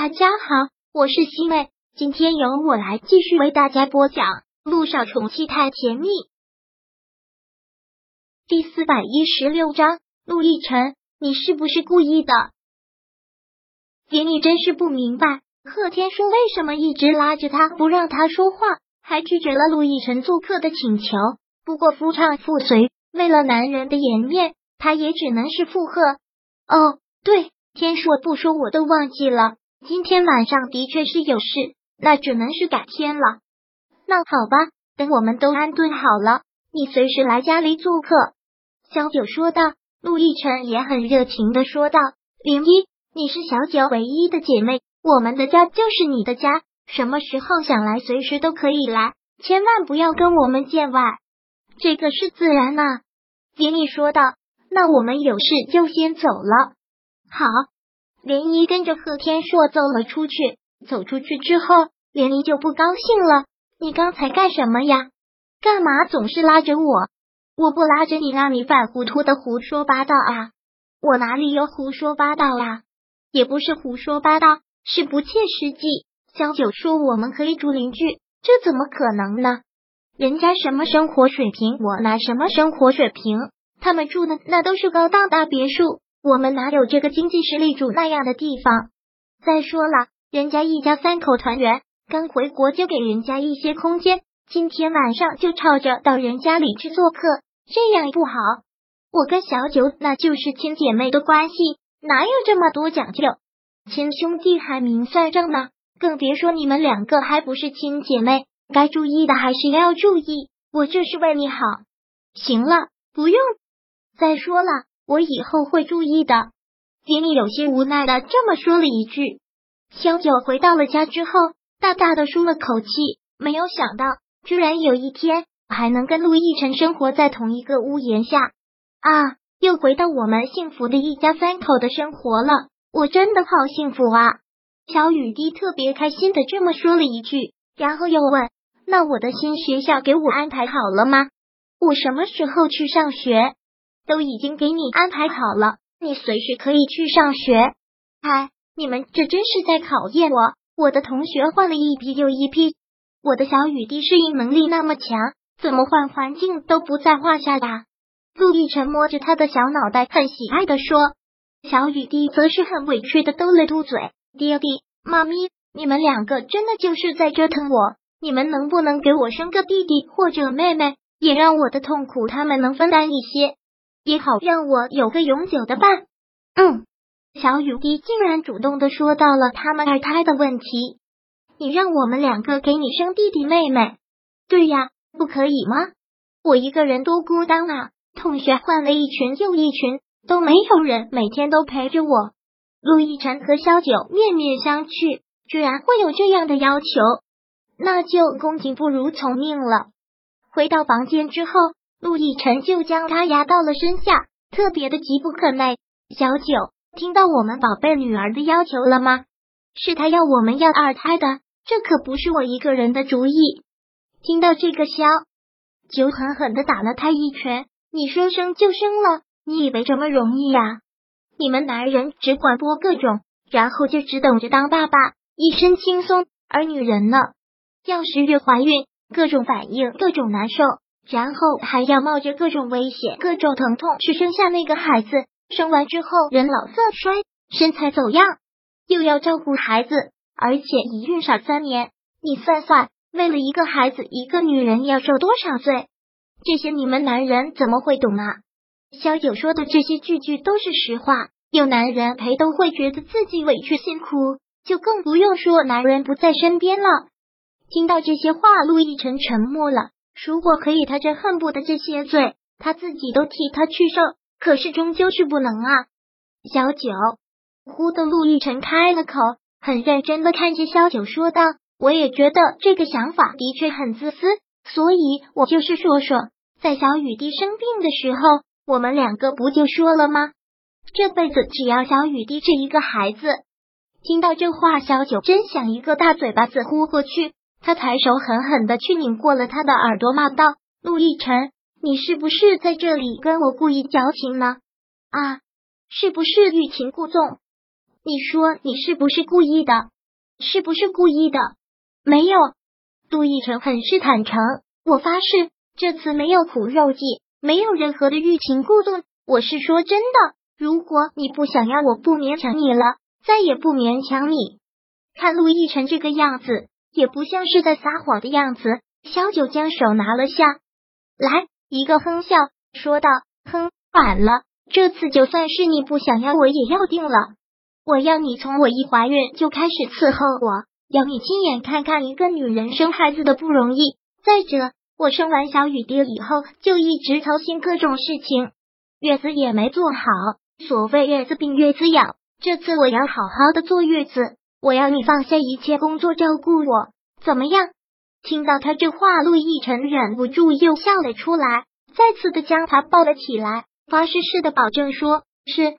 大家好，我是西妹，今天由我来继续为大家播讲《陆少宠妻太甜蜜》第四百一十六章。陆亦辰，你是不是故意的？连你真是不明白，贺天说为什么一直拉着他不让他说话，还拒绝了陆亦辰做客的请求。不过夫唱妇随，为了男人的颜面，他也只能是附和。哦，对，天硕不说我都忘记了。今天晚上的确是有事，那只能是改天了。那好吧，等我们都安顿好了，你随时来家里做客。小九说道。陆亦辰也很热情的说道：“林一，你是小九唯一的姐妹，我们的家就是你的家，什么时候想来，随时都可以来，千万不要跟我们见外。这个是自然呐。”林一说道：“那我们有事就先走了。”好。涟漪跟着贺天硕走了出去，走出去之后，涟漪就不高兴了。你刚才干什么呀？干嘛总是拉着我？我不拉着你，让你犯糊涂的胡说八道啊！我哪里有胡说八道啊？也不是胡说八道，是不切实际。小九说我们可以住邻居，这怎么可能呢？人家什么生活水平，我拿什么生活水平？他们住的那都是高档大别墅。我们哪有这个经济实力住那样的地方？再说了，人家一家三口团圆，刚回国就给人家一些空间，今天晚上就吵着到人家里去做客，这样不好。我跟小九那就是亲姐妹的关系，哪有这么多讲究？亲兄弟还明算账呢，更别说你们两个还不是亲姐妹，该注意的还是要注意。我这是为你好。行了，不用再说了。我以后会注意的。杰米有些无奈的这么说了一句。小九回到了家之后，大大的舒了口气，没有想到居然有一天还能跟陆亦辰生活在同一个屋檐下啊！又回到我们幸福的一家三口的生活了，我真的好幸福啊！小雨滴特别开心的这么说了一句，然后又问：“那我的新学校给我安排好了吗？我什么时候去上学？”都已经给你安排好了，你随时可以去上学。哎，你们这真是在考验我。我的同学换了一批又一批，我的小雨滴适应能力那么强，怎么换环境都不在话下呀？陆亦辰摸着他的小脑袋，很喜爱的说。小雨滴则是很委屈的嘟了嘟嘴：“爹地，妈咪，你们两个真的就是在折腾我。你们能不能给我生个弟弟或者妹妹，也让我的痛苦他们能分担一些？”也好让我有个永久的伴。嗯，小雨滴竟然主动的说到了他们二胎的问题。你让我们两个给你生弟弟妹妹？对呀，不可以吗？我一个人多孤单啊！同学换了一群又一群，都没有人每天都陪着我。陆亦辰和萧九面面相觑，居然会有这样的要求，那就恭敬不如从命了。回到房间之后。陆亦辰就将他压到了身下，特别的急不可耐。小九听到我们宝贝女儿的要求了吗？是他要我们要二胎的，这可不是我一个人的主意。听到这个，消九狠狠的打了他一拳。你说生就生了，你以为这么容易呀？你们男人只管播各种，然后就只等着当爸爸，一身轻松。而女人呢，要是越怀孕，各种反应，各种难受。然后还要冒着各种危险、各种疼痛去生下那个孩子，生完之后人老色衰、身材走样，又要照顾孩子，而且一孕傻三年，你算算，为了一个孩子，一个女人要受多少罪？这些你们男人怎么会懂啊？小九说的这些句句都是实话，有男人陪都会觉得自己委屈辛苦，就更不用说男人不在身边了。听到这些话，陆亦辰沉默了。如果可以，他真恨不得这些罪他自己都替他去受，可是终究是不能啊。小九，忽的陆亦辰开了口，很认真的看着萧九说道：“我也觉得这个想法的确很自私，所以我就是说说，在小雨滴生病的时候，我们两个不就说了吗？这辈子只要小雨滴这一个孩子。”听到这话，小九真想一个大嘴巴子呼过去。他抬手狠狠的去拧过了他的耳朵，骂道：“陆亦辰，你是不是在这里跟我故意矫情呢？啊，是不是欲擒故纵？你说你是不是故意的？是不是故意的？没有。陆亦辰很是坦诚，我发誓，这次没有苦肉计，没有任何的欲擒故纵。我是说真的。如果你不想要，我不勉强你了，再也不勉强你。看陆亦辰这个样子，也不像是在撒谎的样子。萧九将手拿了下来，一个哼笑，说道：“哼，晚了。这次就算是你不想要，我也要定了。我要你从我一怀孕就开始伺候我。”要你亲眼看看一个女人生孩子的不容易。再者，我生完小雨滴以后，就一直操心各种事情，月子也没做好。所谓月子病，月子养，这次我要好好的坐月子。我要你放下一切工作，照顾我，怎么样？听到他这话，陆亦辰忍不住又笑了出来，再次的将他抱了起来，发誓似的保证说：“是，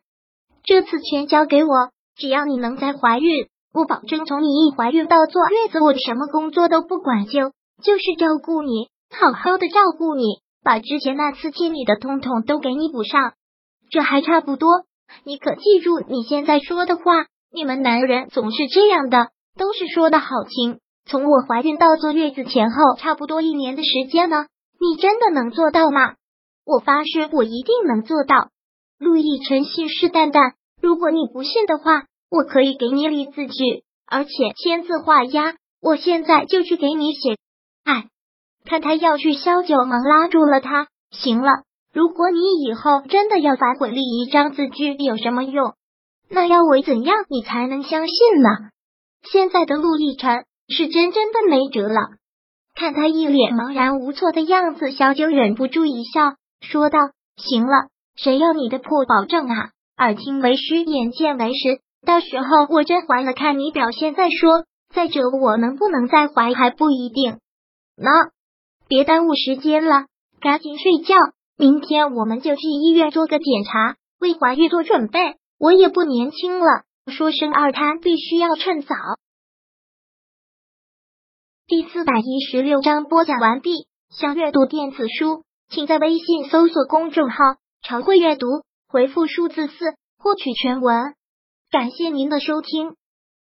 这次全交给我，只要你能再怀孕。”我保证，从你一怀孕到坐月子，我什么工作都不管，就就是照顾你，好好的照顾你，把之前那次欠你的通通都给你补上。这还差不多，你可记住你现在说的话。你们男人总是这样的，都是说的好听。从我怀孕到坐月子前后，差不多一年的时间呢，你真的能做到吗？我发誓，我一定能做到。陆亦辰信誓旦旦，如果你不信的话。我可以给你立字据，而且签字画押。我现在就去给你写。哎，看他要去，萧九忙拉住了他。行了，如果你以后真的要反悔立一张字据，有什么用？那要我怎样你才能相信呢？现在的陆亦辰是真真的没辙了。看他一脸茫然无措的样子，小九忍不住一笑，说道：“行了，谁要你的破保证啊？耳听为虚，眼见为实。”到时候我真怀了，看你表现再说。再者，我能不能再怀还不一定。呢别耽误时间了，赶紧睡觉。明天我们就去医院做个检查，为怀孕做准备。我也不年轻了，说生二胎必须要趁早。第四百一十六章播讲完毕。想阅读电子书，请在微信搜索公众号“常会阅读”，回复数字四获取全文。感谢您的收听。